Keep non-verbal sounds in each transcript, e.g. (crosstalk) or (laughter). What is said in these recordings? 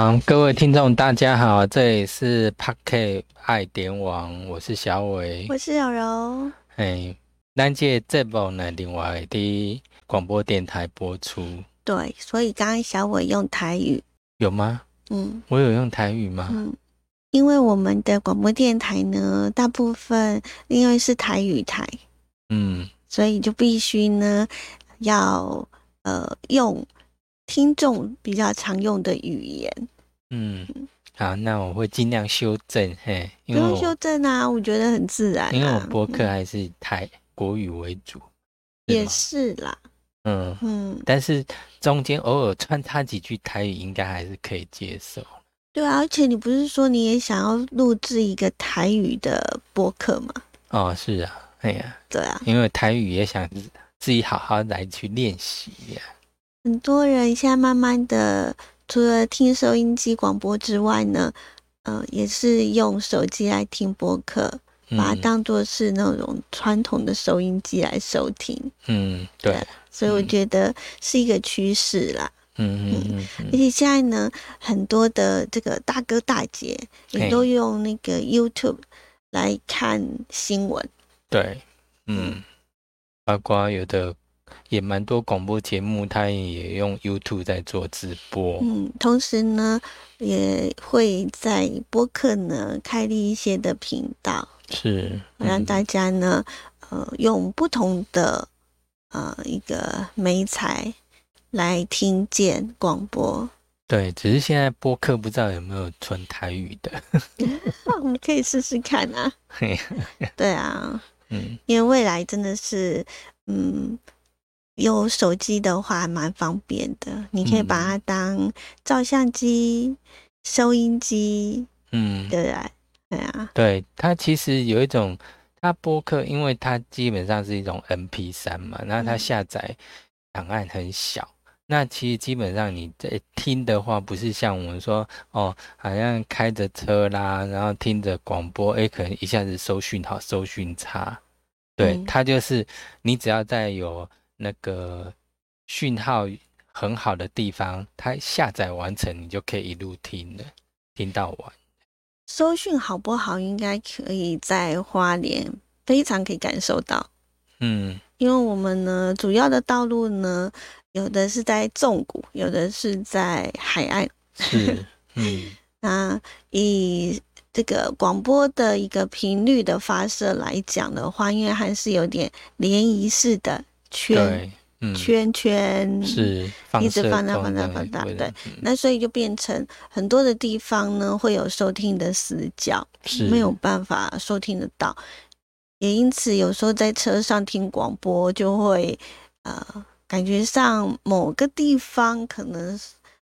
好，各位听众，大家好，这里是 p a r k e 爱点网，我是小伟，我是柔柔。哎，咱这节目呢，另外的广播电台播出。对，所以刚刚小伟用台语，有吗？嗯，我有用台语吗？嗯，因为我们的广播电台呢，大部分因为是台语台，嗯，所以就必须呢要呃用。听众比较常用的语言，嗯，好，那我会尽量修正，嘿，不用修正啊，我觉得很自然，因为我播客还是台国语为主，也是啦，嗯。嗯，但是中间偶尔穿插几句台语，应该还是可以接受。对啊，而且你不是说你也想要录制一个台语的播客吗？哦，是啊，哎呀，对啊，因为台语也想自己好好来去练习呀。很多人现在慢慢的，除了听收音机广播之外呢，呃，也是用手机来听播客，把它当做是那种传统的收音机来收听。嗯，对。所以我觉得是一个趋势啦。嗯嗯嗯。而且现在呢，很多的这个大哥大姐也都用那个 YouTube 来看新闻。对，嗯，八卦有的。也蛮多广播节目，他也用 YouTube 在做直播。嗯，同时呢，也会在播客呢开立一些的频道，是让大家呢，呃，用不同的呃一个媒材来听见广播。对，只是现在播客不知道有没有纯台语的，(laughs) 我们可以试试看啊。(laughs) 对啊，嗯，因为未来真的是，嗯。有手机的话蛮方便的，你可以把它当照相机、收音机，嗯，对不对？对啊，对它其实有一种，它播客，因为它基本上是一种 M P 三嘛，那它下载档案很小，那其实基本上你在听的话，不是像我们说哦，好像开着车啦，然后听着广播，哎，可能一下子收讯好，收讯差，对，它就是你只要在有。那个讯号很好的地方，它下载完成，你就可以一路听了，听到完。收讯好不好？应该可以在花莲非常可以感受到。嗯，因为我们呢，主要的道路呢，有的是在纵谷，有的是在海岸。是，(laughs) 嗯，那以这个广播的一个频率的发射来讲的话，因为还是有点涟漪式的。圈圈圈是一直放大放大放大，对，那所以就变成很多的地方呢会有收听的死角，没有办法收听得到，也因此有时候在车上听广播就会呃感觉上某个地方可能。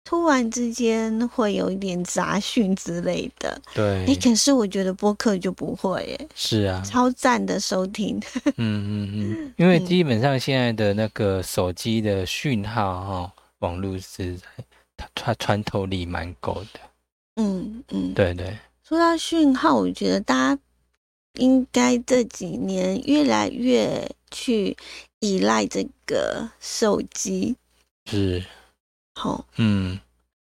突然之间会有一点杂讯之类的，对。哎，可是我觉得播客就不会，哎，是啊，超赞的收听。(laughs) 嗯嗯嗯，因为基本上现在的那个手机的讯号哈，网络是它穿穿透力蛮够的。嗯嗯，对对。说到讯号，我觉得大家应该这几年越来越去依赖这个手机。是。好，嗯，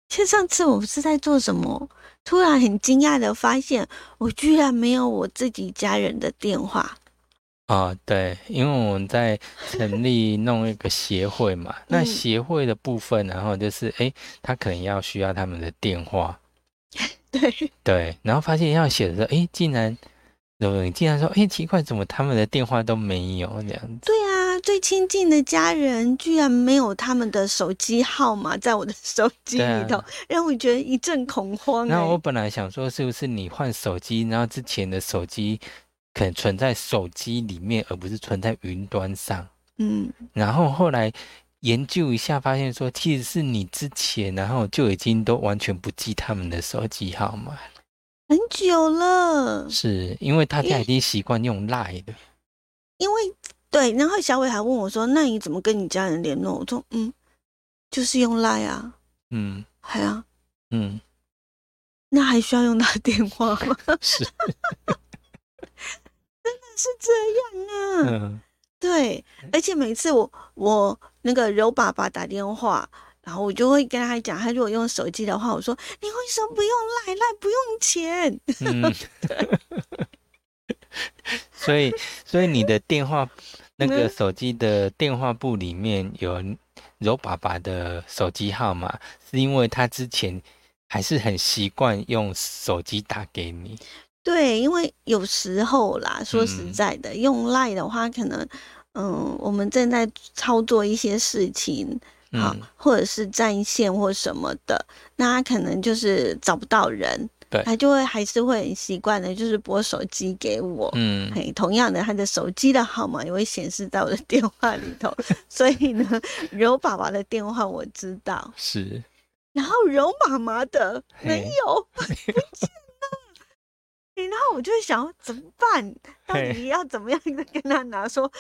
其实上次我是在做什么？突然很惊讶的发现，我居然没有我自己家人的电话。啊，对，因为我们在成立弄一个协会嘛，(laughs) 那协会的部分，然后就是，哎，他可能要需要他们的电话。(laughs) 对对，然后发现要写的时候，哎，竟然。你竟然说，哎，奇怪，怎么他们的电话都没有这样子？对啊，最亲近的家人居然没有他们的手机号码在我的 (laughs) 手机里头，让我觉得一阵恐慌。那我本来想说，是不是你换手机，然后之前的手机可能存在手机里面，而不是存在云端上？嗯，然后后来研究一下，发现说，其实是你之前，然后就已经都完全不记他们的手机号码。很久了，是因为大家已经习惯用赖的。因为对，然后小伟还问我说：“那你怎么跟你家人联络？”我说：“嗯，就是用赖啊。”嗯，还啊，嗯，那还需要用他的电话吗？(laughs) 是，真的是这样啊。对，而且每次我我那个柔爸爸打电话。然后我就会跟他讲，他如果用手机的话，我说你为什么不用赖赖不用钱？(laughs) 嗯，(laughs) 所以所以你的电话那个手机的电话簿里面有柔爸爸的手机号码，是因为他之前还是很习惯用手机打给你。对，因为有时候啦，说实在的，用 Line 的话，可能嗯，我们正在操作一些事情。好，或者是占线或什么的，那他可能就是找不到人，对，他就会还是会很习惯的，就是拨手机给我，嗯，嘿，同样的，他的手机的号码也会显示在我的电话里头，所以呢，柔爸爸的电话我知道是，然后柔妈妈的没有 (laughs) 不见了。然后我就想怎么办？到底要怎么样的跟他拿说？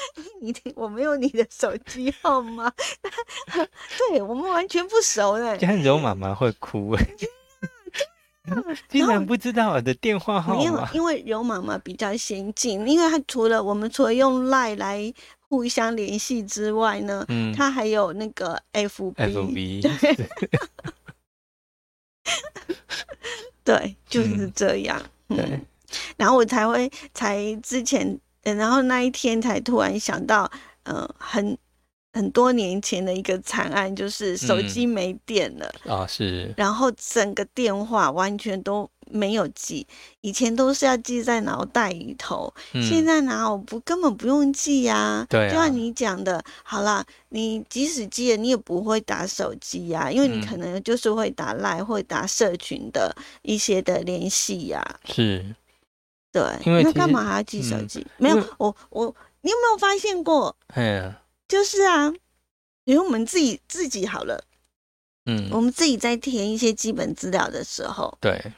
你我没有你的手机号码，(laughs) (laughs) 对我们完全不熟嘞。这样柔妈妈会哭哎，竟然不知道我的电话号码。因为柔妈妈比较先进，因为她除了我们除了用 Line 来互相联系之外呢，嗯，她还有那个 FB，(laughs) 对，(laughs) 对，就是这样。对，然后我才会才之前，然后那一天才突然想到，呃，很很多年前的一个惨案，就是手机没电了啊，是，然后整个电话完全都没有记，以前都是要记在脑袋里头，现在哪有不根本不用记呀？对，就像你讲的，好了，你即使记了，你也不会打手机呀，因为你可能就是会打赖，会打社群的一些的联系呀，是。对，因为那干嘛还要记手机？没有，我我，你有没有发现过？嗯，就是啊，因为我们自己自己好了，嗯，我们自己在填一些基本资料的时候，对，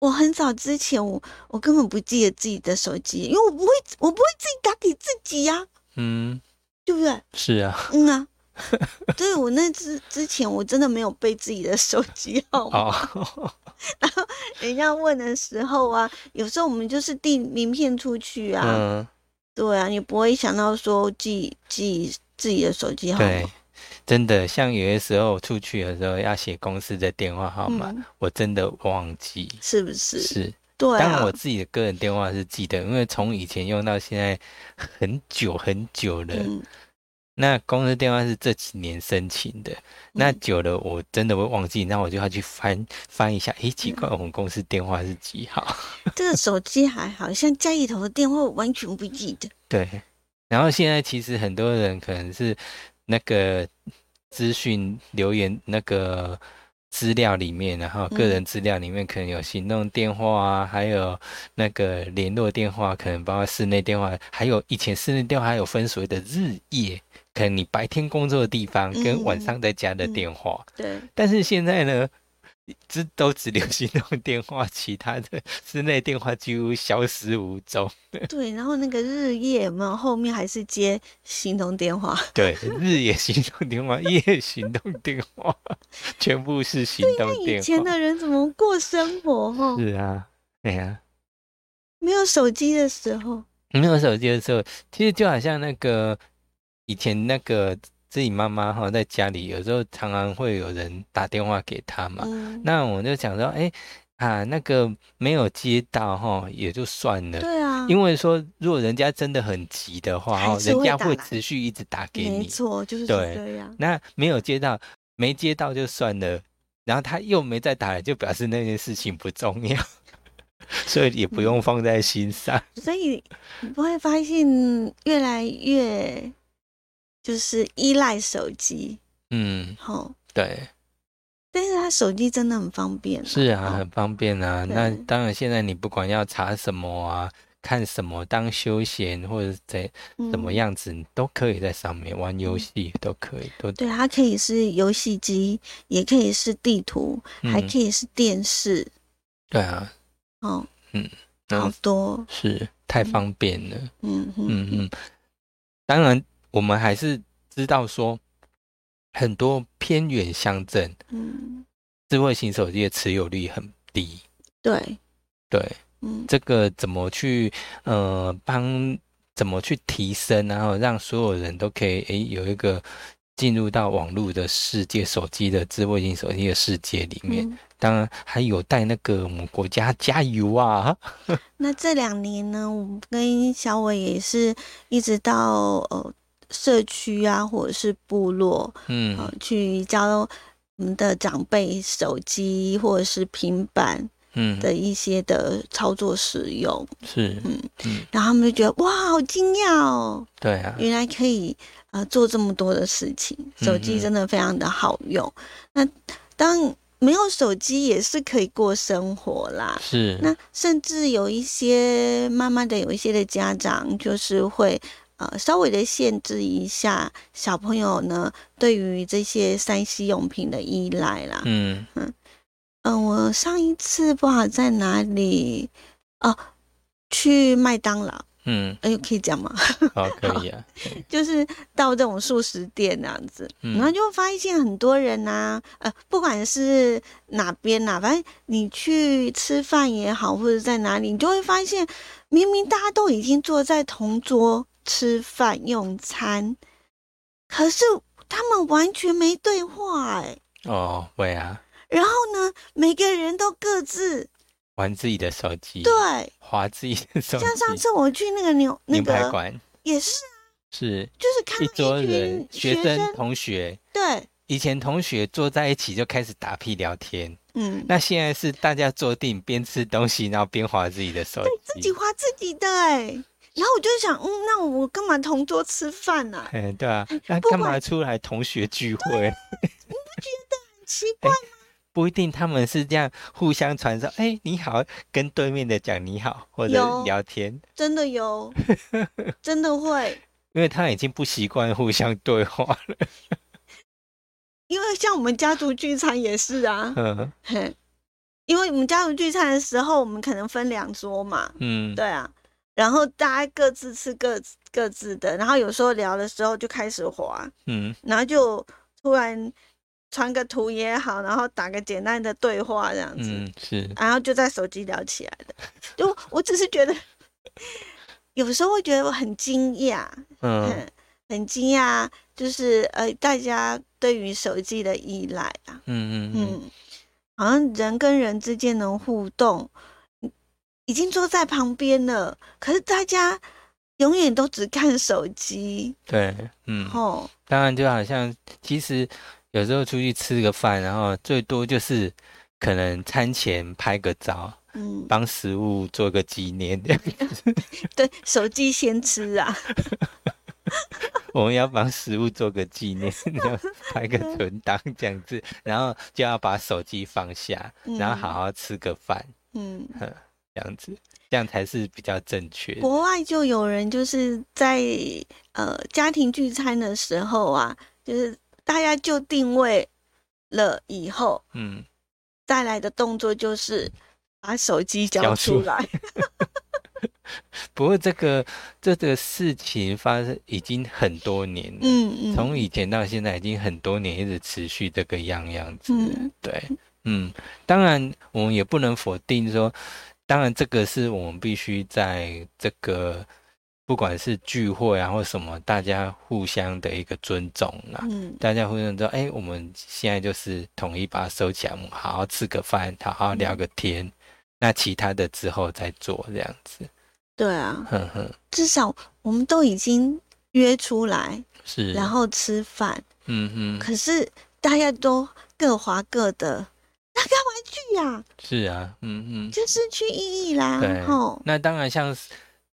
我很早之前我我根本不记得自己的手机，因为我不会我不会自己打给自己呀，嗯，对不对？是啊，嗯啊。(laughs) 对我那之之前，我真的没有背自己的手机号码。(laughs) 然后人家问的时候啊，有时候我们就是递名片出去啊。嗯。对啊，你不会想到说记记自己的手机号码。对，真的，像有些时候出去的时候要写公司的电话号码，我真的忘记。是不是？是。对。当然，我自己的个人电话是记得，因为从以前用到现在很久很久了。那公司电话是这几年申请的，那久了我真的会忘记，那我就要去翻翻一下，哎，奇怪，我们公司电话是几号？(laughs) 这个手机还好像家里头的电话完全不记得。对，然后现在其实很多人可能是那个资讯留言那个资料里面，然后个人资料里面可能有行动电话啊，还有那个联络电话，可能包括室内电话，还有以前室内电话还有分所谓的日夜。可能你白天工作的地方跟晚上在家的电话，对，但是现在呢，只都只留行动电话，其他的室内电话几乎消失无踪。(laughs) 对，然后那个日夜嘛，后面还是接行动电话。(laughs) 对，日夜行动电话，夜行动电话，(laughs) 全部是行动电话。以前的人怎么过生活？哈，是啊，哎呀，没有手机的时候，没有手机的时候，其实就好像那个。以前那个自己妈妈哈，在家里有时候常常会有人打电话给她嘛，那我就想说，哎啊，那个没有接到哈，也就算了。对啊，因为说如果人家真的很急的话，哦，人家会持续一直打给你。没错，就是这样。那没有接到，没接到就算了，然后他又没再打来，就表示那件事情不重要，(laughs) 所以也不用放在心上。所以你不会发现越来越。就是依赖手机，嗯，好，对，但是他手机真的很方便，是啊，很方便啊。那当然，现在你不管要查什么啊，看什么当休闲或者怎怎么样子，都可以在上面玩游戏，都可以，都对。它可以是游戏机，也可以是地图，还可以是电视。对啊，哦，嗯，好多是太方便了，嗯嗯嗯，当然。我们还是知道说，很多偏远乡镇，嗯，智慧型手机的持有率很低。对，对，嗯，这个怎么去呃帮怎么去提升，然后让所有人都可以诶有一个进入到网络的世界，手机的智慧型手机的世界里面。当然还有待那个我们国家加油啊！(laughs) 那这两年呢，我们跟小伟也是一直到呃社区啊，或者是部落，嗯，去教我们的长辈手机或者是平板，嗯的一些的操作使用，是，嗯嗯，然后他们就觉得哇，好惊讶哦，对啊，原来可以呃做这么多的事情，手机真的非常的好用。那当没有手机也是可以过生活啦。是。那甚至有一些慢慢的有一些的家长就是会呃稍微的限制一下小朋友呢对于这些三 C 用品的依赖啦。嗯嗯嗯，我上一次不好在哪里哦，去麦当劳。嗯，哎，可以讲吗？(laughs) 好，可以啊。就是到这种素食店那样子，然后就会发现很多人呐，呃，不管是哪边呐，反正你去吃饭也好，或者在哪里，你就会发现，明明大家都已经坐在同桌吃饭用餐，可是他们完全没对话，哎。哦，会啊。然后呢，每个人都各自。玩自己的手机，对，划自己的手机。像上次我去那个牛牛排馆，也是啊，是，就是看一桌人，学生同学，对，以前同学坐在一起就开始打屁聊天，嗯，那现在是大家坐定边吃东西，然后边划自己的手机，自己划自己的，哎，然后我就想，嗯，那我干嘛同桌吃饭呢？哎，对啊，那干嘛出来同学聚会？你不觉得很奇怪吗？(laughs) 不一定，他们是这样互相传授。哎，你好，跟对面的讲你好，或者聊天，真的有，(laughs) 真的会，因为他已经不习惯互相对话了。(laughs) 因为像我们家族聚餐也是啊，嗯，因为我们家族聚餐的时候，我们可能分两桌嘛，嗯，对啊，然后大家各自吃各各自的，然后有时候聊的时候就开始滑，嗯，然后就突然。传个图也好，然后打个简单的对话这样子，嗯，是，然后就在手机聊起来的。(laughs) 就我只是觉得，有时候会觉得我很惊讶，嗯，(laughs) 很惊讶，就是呃，大家对于手机的依赖啊，嗯嗯嗯，好像人跟人之间能互动，已经坐在旁边了，可是大家永远都只看手机。对，嗯，哦，当然就好像其实。有时候出去吃个饭，然后最多就是可能餐前拍个照，嗯，帮食物做个纪念。(laughs) 对，手机先吃啊。(laughs) 我们要帮食物做个纪念，(laughs) 拍个存档这样子，然后就要把手机放下，然后好好吃个饭。嗯，这样子，这样才是比较正确。国外就有人就是在呃家庭聚餐的时候啊，就是。大家就定位了以后，嗯，再来的动作就是把手机交出来。(laughs) 不过这个这个事情发生已经很多年了，嗯嗯，从以前到现在已经很多年，一直持续这个样样子。对，嗯，当然我们也不能否定说，当然这个是我们必须在这个。不管是聚会啊或什么，大家互相的一个尊重啦。嗯，大家互相说，哎，我们现在就是统一把它收起来，我们好好吃个饭，好好聊个天。那其他的之后再做这样子。对啊，哼哼，至少我们都已经约出来，是，然后吃饭。嗯哼。可是大家都各划各的，那干嘛去呀？是啊，嗯嗯，就失去意义啦。对，那当然像。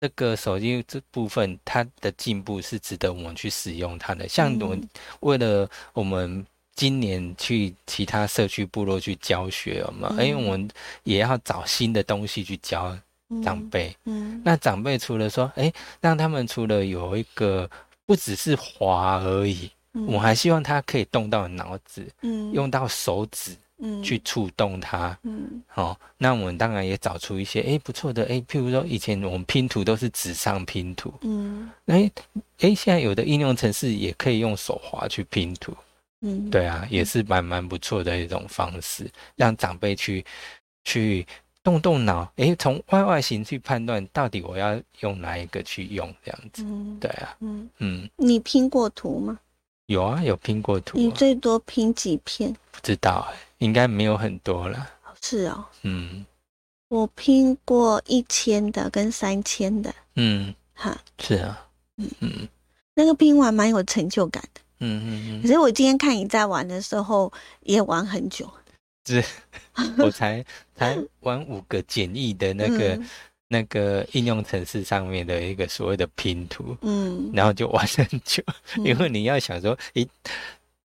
这个手机这部分，它的进步是值得我们去使用它的。像我为了我们今年去其他社区部落去教学嘛，哎，我们也要找新的东西去教长辈。嗯，那长辈除了说，哎，让他们除了有一个不只是滑而已，我还希望他可以动到脑子，嗯，用到手指。去触动它，嗯，好，那我们当然也找出一些哎不错的哎，譬如说以前我们拼图都是纸上拼图，嗯，哎哎，现在有的应用程式也可以用手滑去拼图，嗯，对啊，也是蛮蛮不错的一种方式，让长辈去去动动脑，哎，从外外形去判断到底我要用哪一个去用这样子，对啊，嗯。嗯，你拼过图吗？有啊，有拼过图。你最多拼几片？不知道哎，应该没有很多了。是哦，嗯，我拼过一千的跟三千的。嗯，哈，是啊，嗯嗯，那个拼完蛮有成就感的。嗯嗯嗯。可是我今天看你在玩的时候也玩很久。是，(laughs) 我才才玩五个简易的那个那个应用程式上面的一个所谓的拼图，嗯，然后就玩很久，因为你要想说，诶，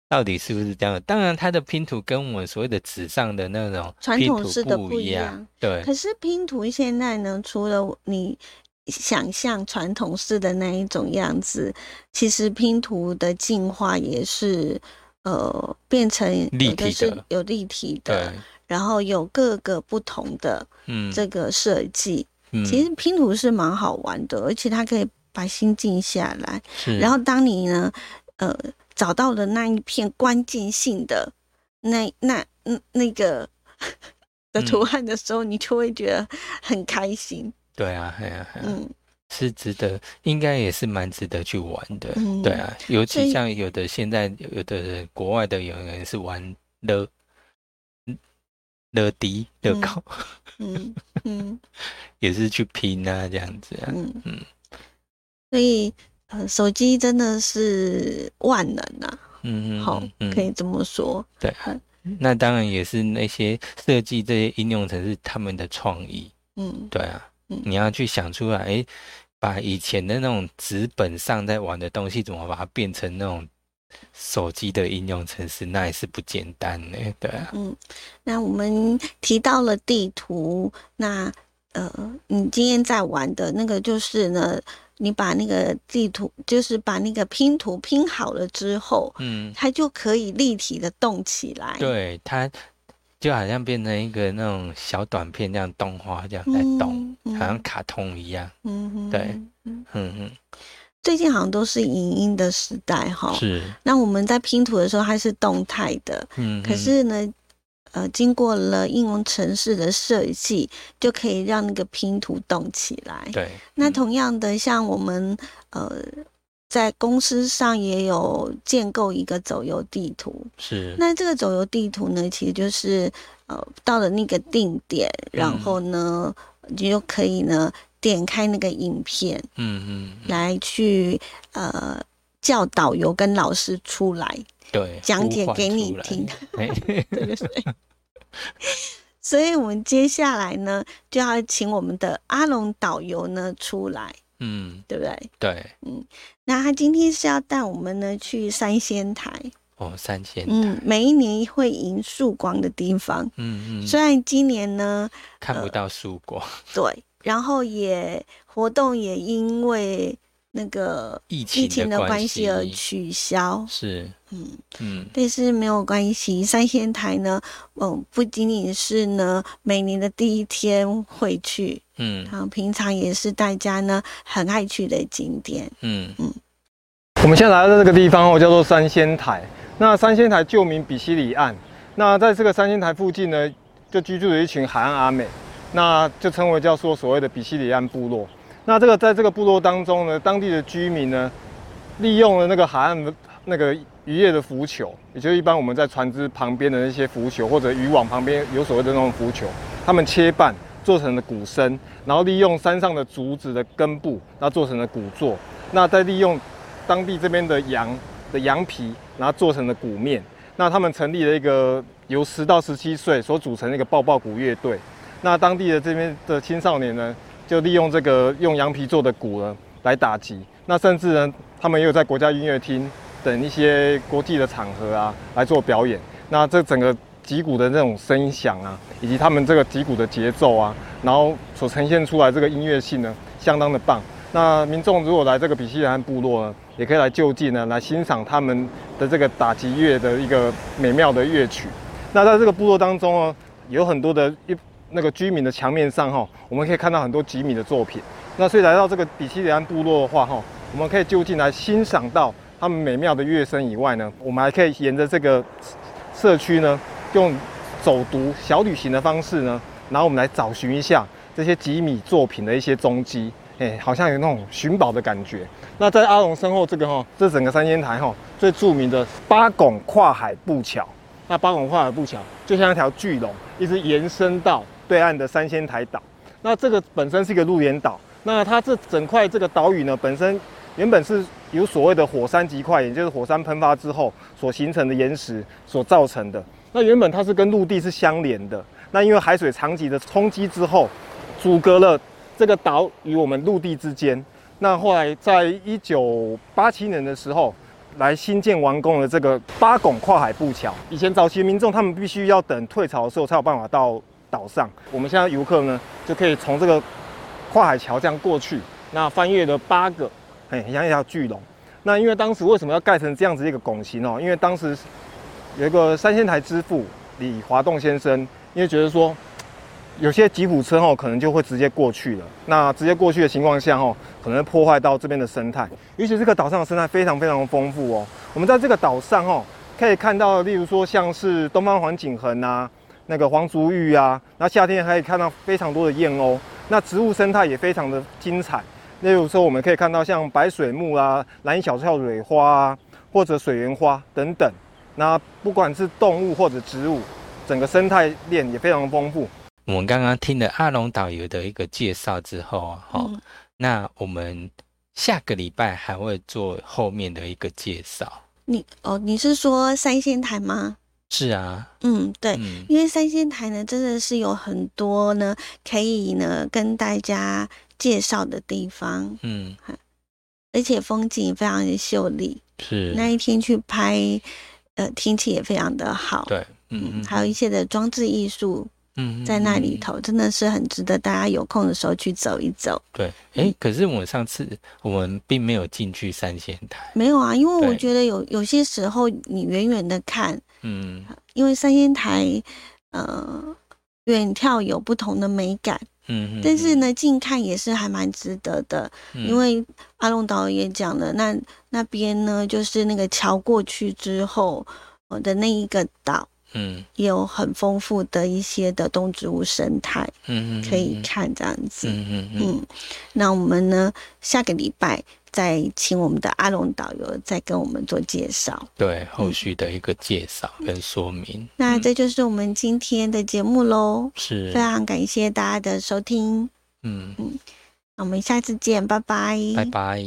到底是不是这样？当然，它的拼图跟我们所谓的纸上的那种传统式的不一样，对。可是拼图现在呢，除了你想象传统式的那一种样子，其实拼图的进化也是。呃，变成立体的，有立体的，然后有各个不同的这个设计。其实拼图是蛮好玩的，而且它可以把心静下来。然后当你呢，呃，找到了那一片关键性的那那那那个 (laughs) 的图案的时候，你就会觉得很开心。对啊，对啊，嗯。是值得，应该也是蛮值得去玩的，对啊。尤其像有的现在有的国外的有人是玩乐乐迪乐高，嗯嗯，(laughs) 也是去拼啊这样子啊，嗯。嗯。所以呃，手机真的是万能啊，嗯嗯，好，可以这么说。对，那当然也是那些设计这些应用程式他们的创意，嗯，对啊，你要去想出来，哎。把以前的那种纸本上在玩的东西，怎么把它变成那种手机的应用程式，那也是不简单呢。对啊，嗯，那我们提到了地图，那呃，你今天在玩的那个就是呢，你把那个地图，就是把那个拼图拼好了之后，嗯，它就可以立体的动起来。对它。就好像变成一个那种小短片，这样动画这样在动，好像卡通一样。嗯对，嗯嗯。最近好像都是影音的时代哈。是。那我们在拼图的时候，它是动态的。嗯。可是呢，呃，经过了应用程式的设计，就可以让那个拼图动起来。对。那同样的，像我们呃。在公司上也有建构一个走游地图，是。那这个走游地图呢，其实就是呃，到了那个定点，然后呢，你就可以呢点开那个影片，嗯嗯，来去呃叫导游跟老师出来，对，讲解给你听，对 (laughs) (laughs) 对。对。(laughs) 所以我们接下来呢，就要请我们的阿龙导游呢出来。嗯，对不对？对，嗯，那他今天是要带我们呢去三仙台。哦，三仙嗯，每一年会迎曙光的地方，嗯嗯，虽然今年呢看不到曙光，对，然后也活动也因为。那个疫情的关系而取消，是，嗯嗯，但是没有关系。三仙台呢，嗯，不仅仅是呢每年的第一天会去，嗯，然后平常也是大家呢很爱去的景点，嗯嗯。我们现在来到这个地方哦，叫做三仙台。那三仙台旧名比西里岸。那在这个三仙台附近呢，就居住着一群海岸阿美，那就称为叫做所谓的比西里岸部落。那这个在这个部落当中呢，当地的居民呢，利用了那个海岸的那个渔业的浮球，也就是一般我们在船只旁边的那些浮球，或者渔网旁边有所谓的那种浮球，他们切半做成了鼓身，然后利用山上的竹子的根部，那做成了鼓座，那再利用当地这边的羊的羊皮，然后做成了鼓面。那他们成立了一个由十到十七岁所组成的一个抱抱鼓乐队。那当地的这边的青少年呢？就利用这个用羊皮做的鼓呢来打击，那甚至呢，他们也有在国家音乐厅等一些国际的场合啊来做表演。那这整个击鼓的那种声响啊，以及他们这个击鼓的节奏啊，然后所呈现出来这个音乐性呢，相当的棒。那民众如果来这个比西兰部落呢，也可以来就近呢来欣赏他们的这个打击乐的一个美妙的乐曲。那在这个部落当中呢，有很多的一。那个居民的墙面上哈，我们可以看到很多吉米的作品。那所以来到这个比西里安部落的话哈，我们可以就近来欣赏到他们美妙的乐声以外呢，我们还可以沿着这个社区呢，用走读小旅行的方式呢，然后我们来找寻一下这些吉米作品的一些踪迹。哎，好像有那种寻宝的感觉。那在阿龙身后这个哈，这整个三仙台哈，最著名的八拱跨海步桥。那八拱跨海步桥就像一条巨龙，一直延伸到对岸的三仙台岛。那这个本身是一个陆岩岛，那它这整块这个岛屿呢，本身原本是有所谓的火山极块，也就是火山喷发之后所形成的岩石所造成的。那原本它是跟陆地是相连的，那因为海水长期的冲击之后，阻隔了这个岛与我们陆地之间。那后来在一九八七年的时候。来新建完工的这个八拱跨海步桥，以前早期民众他们必须要等退潮的时候才有办法到岛上。我们现在游客呢就可以从这个跨海桥这样过去，那翻越了八个，很像一条巨龙。那因为当时为什么要盖成这样子一个拱形哦？因为当时有一个三仙台之父李华栋先生，因为觉得说。有些吉普车哦，可能就会直接过去了。那直接过去的情况下哦，可能破坏到这边的生态。尤其这个岛上的生态非常非常丰富哦。我们在这个岛上哦，可以看到，例如说像是东方黄锦鸻啊，那个黄竹芋啊，那夏天还可以看到非常多的燕鸥。那植物生态也非常的精彩。例如说，我们可以看到像白水木啊、蓝小跳蕊花啊，或者水源花等等。那不管是动物或者植物，整个生态链也非常丰富。我们刚刚听了阿龙导游的一个介绍之后啊，好，那我们下个礼拜还会做后面的一个介绍。你哦，你是说三仙台吗？是啊，嗯，对，因为三仙台呢，真的是有很多呢可以呢跟大家介绍的地方，嗯，而且风景非常的秀丽。是那一天去拍，呃，天气也非常的好。对，嗯，还有一些的装置艺术。嗯，在那里头真的是很值得大家有空的时候去走一走。对，哎，可是我上次我们并没有进去三仙台。没有啊，因为我觉得有有些时候你远远的看，嗯，因为三仙台，呃，远眺有不同的美感，嗯，但是呢，近看也是还蛮值得的。因为阿龙导也讲了，那那边呢，就是那个桥过去之后，我的那一个岛。嗯，也有很丰富的一些的动植物生态，嗯嗯，可以看这样子，嗯嗯嗯。那我们呢，下个礼拜再请我们的阿龙导游再跟我们做介绍，对后续的一个介绍跟说明。那这就是我们今天的节目喽，是。非常感谢大家的收听，嗯。嗯，那我们下次见，拜拜，拜拜。